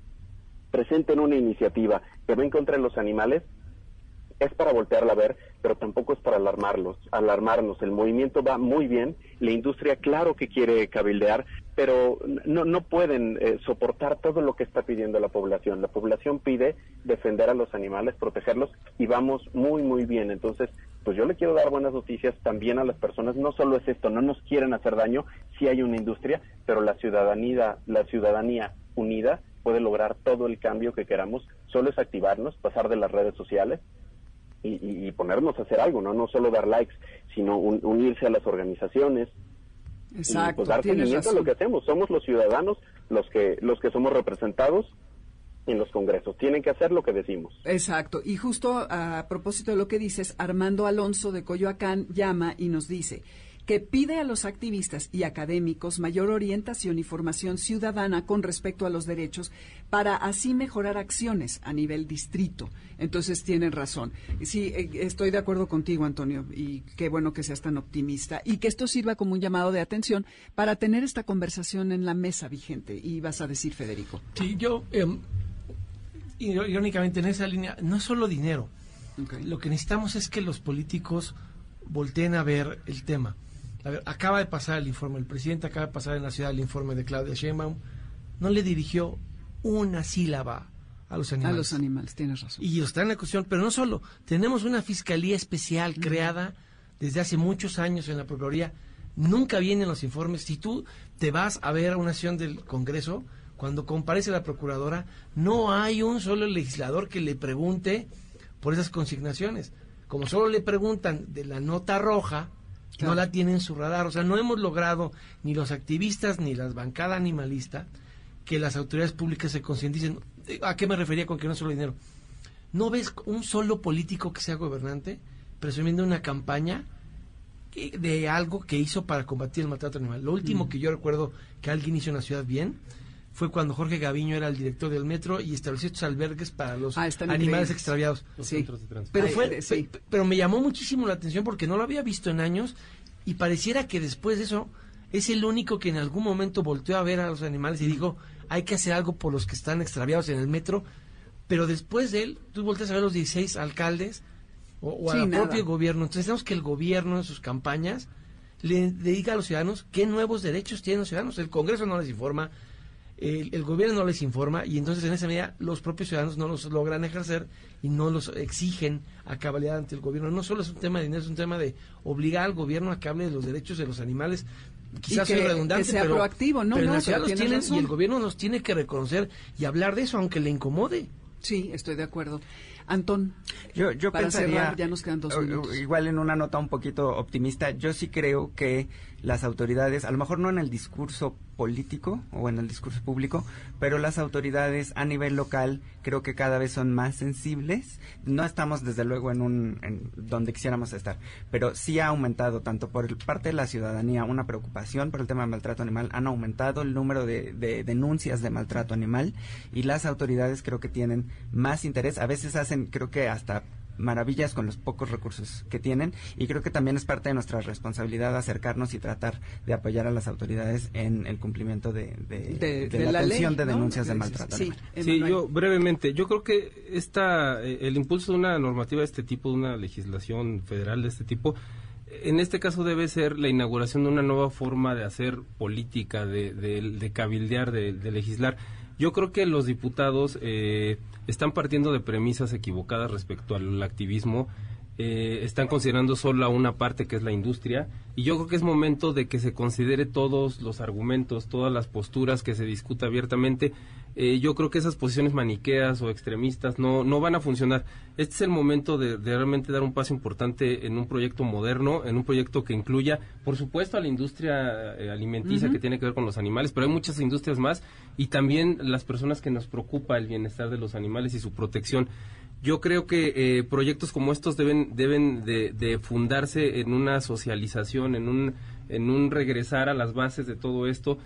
presenten una iniciativa que va en contra de los animales, es para voltearla a ver, pero tampoco es para alarmarlos, alarmarnos. El movimiento va muy bien, la industria claro que quiere cabildear, pero no, no pueden eh, soportar todo lo que está pidiendo la población. La población pide defender a los animales, protegerlos y vamos muy, muy bien. Entonces, pues yo le quiero dar buenas noticias también a las personas. No solo es esto, no nos quieren hacer daño, sí hay una industria, pero la ciudadanía, la ciudadanía unida puede lograr todo el cambio que queramos. Solo es activarnos, pasar de las redes sociales, y, y- y ponernos a hacer algo, ¿no? No solo dar likes, sino un- unirse a las organizaciones y Exacto, pues dar seguimiento a lo que hacemos. Somos los ciudadanos los que los que somos representados en los congresos. Tienen que hacer lo que decimos. Exacto. Y justo a propósito de lo que dices, Armando Alonso de Coyoacán llama y nos dice que pide a los activistas y académicos mayor orientación y formación ciudadana con respecto a los derechos para así mejorar acciones a nivel distrito. Entonces tienen razón. Sí, eh, estoy de acuerdo contigo, Antonio, y qué bueno que seas tan optimista y que esto sirva como un llamado de atención para tener esta conversación en la mesa vigente. Y vas a decir, Federico. Sí, yo, em, irónicamente, en esa línea, no es solo dinero. Lo que necesitamos es que los políticos volteen a ver el tema. A ver, acaba de pasar el informe, el presidente acaba de pasar en la ciudad el informe de Claudia Sheinbaum, no le dirigió una sílaba a los A animales. los animales, tienes razón. Y está en la cuestión, pero no solo, tenemos una fiscalía especial creada desde hace muchos años en la Procuraduría, Nunca vienen los informes. Si tú te vas a ver a una sesión del Congreso, cuando comparece la procuradora, no hay un solo legislador que le pregunte por esas consignaciones. Como solo le preguntan de la nota roja, no la tienen en su radar. O sea, no hemos logrado ni los activistas ni la bancada animalista que las autoridades públicas se concienticen. Eh, ¿A qué me refería con que no es solo dinero? ¿No ves un solo político que sea gobernante presumiendo una campaña de algo que hizo para combatir el maltrato animal? Lo último Mm. que yo recuerdo que alguien hizo en la ciudad bien fue cuando Jorge Gaviño era el director del metro y estableció estos albergues para los Ah, animales increíbles. extraviados. Los Sí. centros de transporte. Pero Ay, fue, sí. pero me llamó muchísimo la atención porque no lo había visto en años y pareciera que después de eso es el único que en algún momento volteó a ver a los animales y dijo hay que hacer algo por los que están extraviados en el metro. Pero después de él, tú volteas a ver los 16 alcaldes o, o Sí, al propio gobierno. Entonces tenemos que el gobierno en sus campañas le, le diga a los ciudadanos qué nuevos derechos tienen los ciudadanos. El Congreso no les informa, el, el gobierno no les informa y entonces en esa medida los propios ciudadanos no los logran ejercer y no los exigen a cabalidad ante el gobierno. No solo es un tema de dinero, es un tema de obligar al gobierno a que hable de los derechos de los animales. Quizás Y que- soy redundante, que sea pero, proactivo, ¿no? pero pero los tienen razón. y el gobierno los tiene que reconocer y hablar de eso, aunque le incomode. Sí, estoy de acuerdo. Antón, Yo, yo Para pensaría, cerrar, ya nos quedan dos minutos. igual en una nota un poquito optimista, yo sí creo que las autoridades, a lo mejor no en el discurso político o en el discurso público, pero las autoridades a nivel local creo que cada vez son más sensibles. No estamos desde luego en un en donde quisiéramos estar, pero sí ha aumentado tanto por parte de la ciudadanía una preocupación por el tema del maltrato animal, han aumentado el número de, de denuncias de maltrato animal y las autoridades creo que tienen más interés, a veces hacen creo que hasta maravillas con los pocos recursos que tienen y creo que también es parte de nuestra responsabilidad acercarnos y tratar de apoyar a las autoridades en el cumplimiento de, de- de, de de la, la ley, atención de ¿no? denuncias de Sí, maltrato Sí, yo brevemente, yo creo que esta, eh, el impulso de una normativa de este tipo, de una legislación federal de este tipo, en este caso debe ser la inauguración de una nueva forma de hacer política, de, de, de cabildear, de, de legislar. Yo creo que los diputados eh, están partiendo de premisas equivocadas respecto al activismo. eh, están considerando solo a una parte que es la industria y yo creo que es momento de que se considere todos los argumentos, todas las posturas que se discuta abiertamente. Eh, yo creo que esas posiciones maniqueas o extremistas no, no van a funcionar. Este es el momento de, de realmente dar un paso importante en un proyecto moderno, en un proyecto que incluya, por supuesto, a la industria eh, alimenticia que tiene que ver con los animales, pero hay muchas industrias más y también las personas que nos preocupa el bienestar de los animales y su protección. Yo creo que eh, proyectos como estos deben deben de, de fundarse en una socialización, en un en un regresar a las bases de todo esto,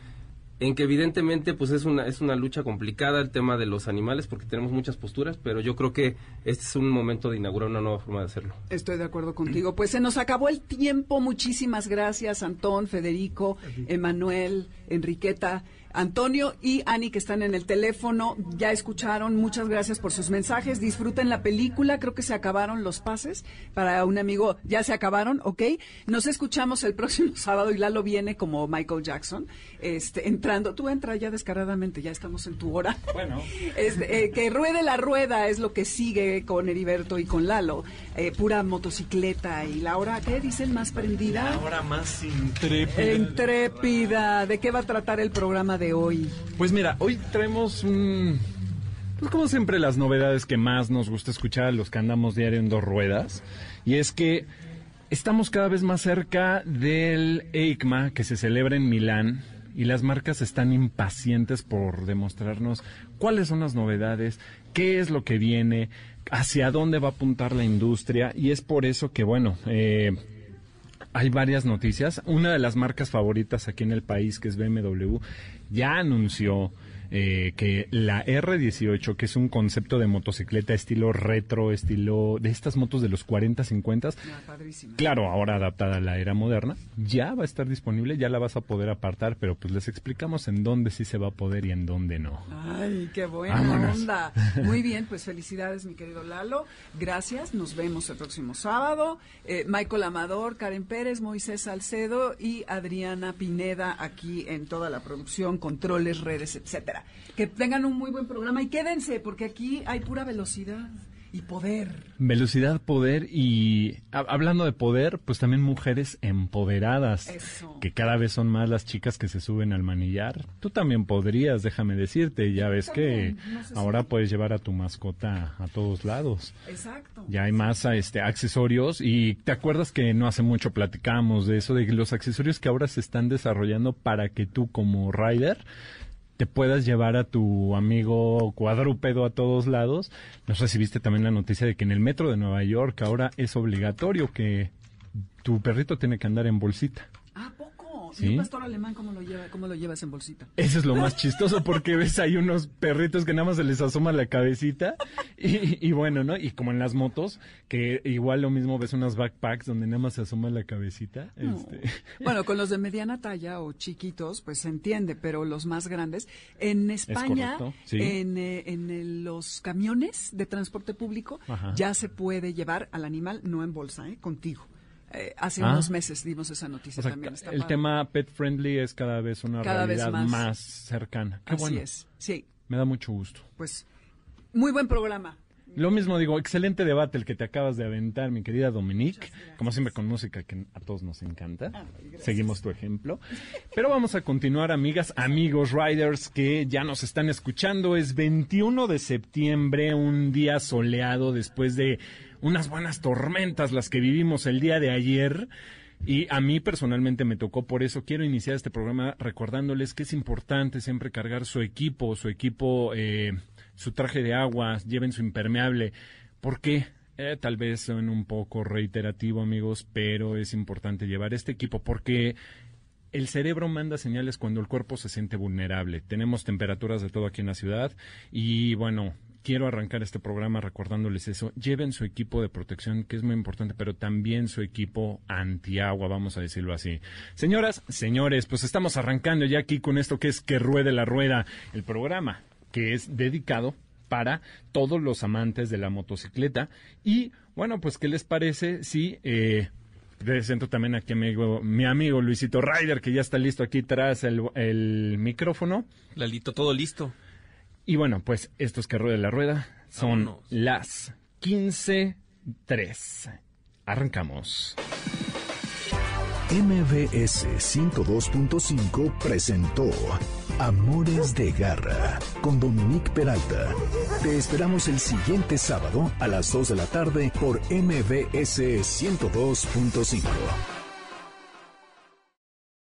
en que evidentemente pues es una es una lucha complicada el tema de los animales porque tenemos muchas posturas, pero yo creo que este es un momento de inaugurar una nueva forma de hacerlo. Estoy de acuerdo contigo. Pues se nos acabó el tiempo. Muchísimas gracias, Antón, Federico, Emanuel, Enriqueta, Antonio y Ani, que están en el teléfono. Ya escucharon. Muchas gracias por sus mensajes. Disfruten la película. Creo que se acabaron los pases para un amigo. Ya se acabaron, ¿ok? Nos escuchamos el próximo sábado y Lalo viene como Michael Jackson, este, entrando. Tú entra ya descaradamente, ya estamos en tu hora. Bueno. Este, eh, que ruede la rueda es lo que sigue con Heriberto y con Lalo. Eh, pura motocicleta y la hora, ¿qué dicen? Más prendida. Ahora más intrépida. Intrépida. ¿De qué va a tratar el programa de hoy? Pues mira, hoy traemos un... Pues como siempre las novedades que más nos gusta escuchar a los que andamos diario en dos ruedas. Y es que estamos cada vez más cerca del EICMA que se celebra en Milán y las marcas están impacientes por demostrarnos cuáles son las novedades, qué es lo que viene, hacia dónde va a apuntar la industria y es por eso que, bueno, eh, hay varias noticias. Una de las marcas favoritas aquí en el país, que es BMW, ya anunció eh, que la R18, que es un concepto de motocicleta estilo retro, estilo de estas motos de los 40, 50, Ah, padrísimo. claro, ahora adaptada a la era moderna, ya va a estar disponible, ya la vas a poder apartar, pero pues les explicamos en dónde sí se va a poder y en dónde no. Ay, qué buena Vámonos. onda. Muy bien, pues felicidades, mi querido Lalo. Gracias, nos vemos el próximo sábado. Eh, Michael Amador, Karen Pérez, Moisés Salcedo y Adriana Pineda aquí en toda la producción, controles, redes, etcétera. Que tengan un muy buen programa y quédense, porque aquí hay pura velocidad. Y poder. Velocidad, poder y ha- hablando de poder, pues también mujeres empoderadas, Eso. que cada vez son más las chicas que se suben al manillar. Tú también podrías, déjame decirte, ya ves que también, no sé si- ahora puedes llevar a tu mascota a todos lados. Exacto. Ya hay más este, accesorios y te acuerdas que no hace mucho platicábamos de eso, de los accesorios que ahora se están desarrollando para que tú como rider te puedas llevar a tu amigo cuadrúpedo a todos lados. Nos recibiste también la noticia de que en el metro de Nueva York ahora es obligatorio que tu perrito tiene que andar en bolsita. ¿Y Sí. un pastor alemán cómo lo, lleva, cómo lo llevas en bolsita? Eso es lo más chistoso porque ves hay unos perritos que nada más se les asoma la cabecita y, y bueno, ¿no? Y como en las motos, que igual lo mismo ves unas backpacks donde nada más se asoma la cabecita. No. Este, Bueno, con los de mediana talla o chiquitos, pues se entiende, pero los más grandes. En España, correcto, sí. en, eh, en los camiones de transporte público, Ajá. ya se puede llevar al animal, no en bolsa, ¿eh? contigo. Eh, hace Ah. unos meses dimos esa noticia o sea, también. está el padre. tema pet friendly es cada vez una Cada vez realidad más. más. cercana. Qué Así bueno. es, sí. Me da mucho gusto. Pues, muy buen programa. Lo mismo digo, excelente debate el que te acabas de aventar, mi querida Dominique. Como siempre con música que a todos nos encanta. Seguimos tu ejemplo. Pero vamos a continuar, amigas, amigos, riders que ya nos están escuchando. Es 21 de septiembre, un día soleado después de unas buenas tormentas las que vivimos el día de ayer. Y a mí personalmente me tocó, por eso quiero iniciar este programa recordándoles que es importante siempre cargar su equipo, su equipo, eh, su traje de agua, lleven su impermeable. ¿Por qué? Eh, tal vez suene un poco reiterativo, amigos, pero es importante llevar este equipo porque el cerebro manda señales cuando el cuerpo se siente vulnerable. Tenemos temperaturas de todo aquí en la ciudad y bueno, quiero arrancar este programa recordándoles eso. Lleven su equipo de protección, que es muy importante, pero también su equipo antiagua, vamos a decirlo así. Señoras, señores, pues estamos arrancando ya aquí con esto que es Que Ruede la Rueda, el programa que es dedicado para todos los amantes de la motocicleta. Y bueno, pues, ¿qué les parece si... Eh, Presento también aquí mi amigo, mi amigo Luisito Ryder, que ya está listo aquí tras el, el micrófono. Lalito, todo listo. Y bueno, pues esto es que ruede la rueda. Son Vámonos. las 15.3. Arrancamos. MBS 102.5 presentó Amores de Garra con Dominique Peralta. Te esperamos el siguiente sábado a las 2 de la tarde por MBS 102.5.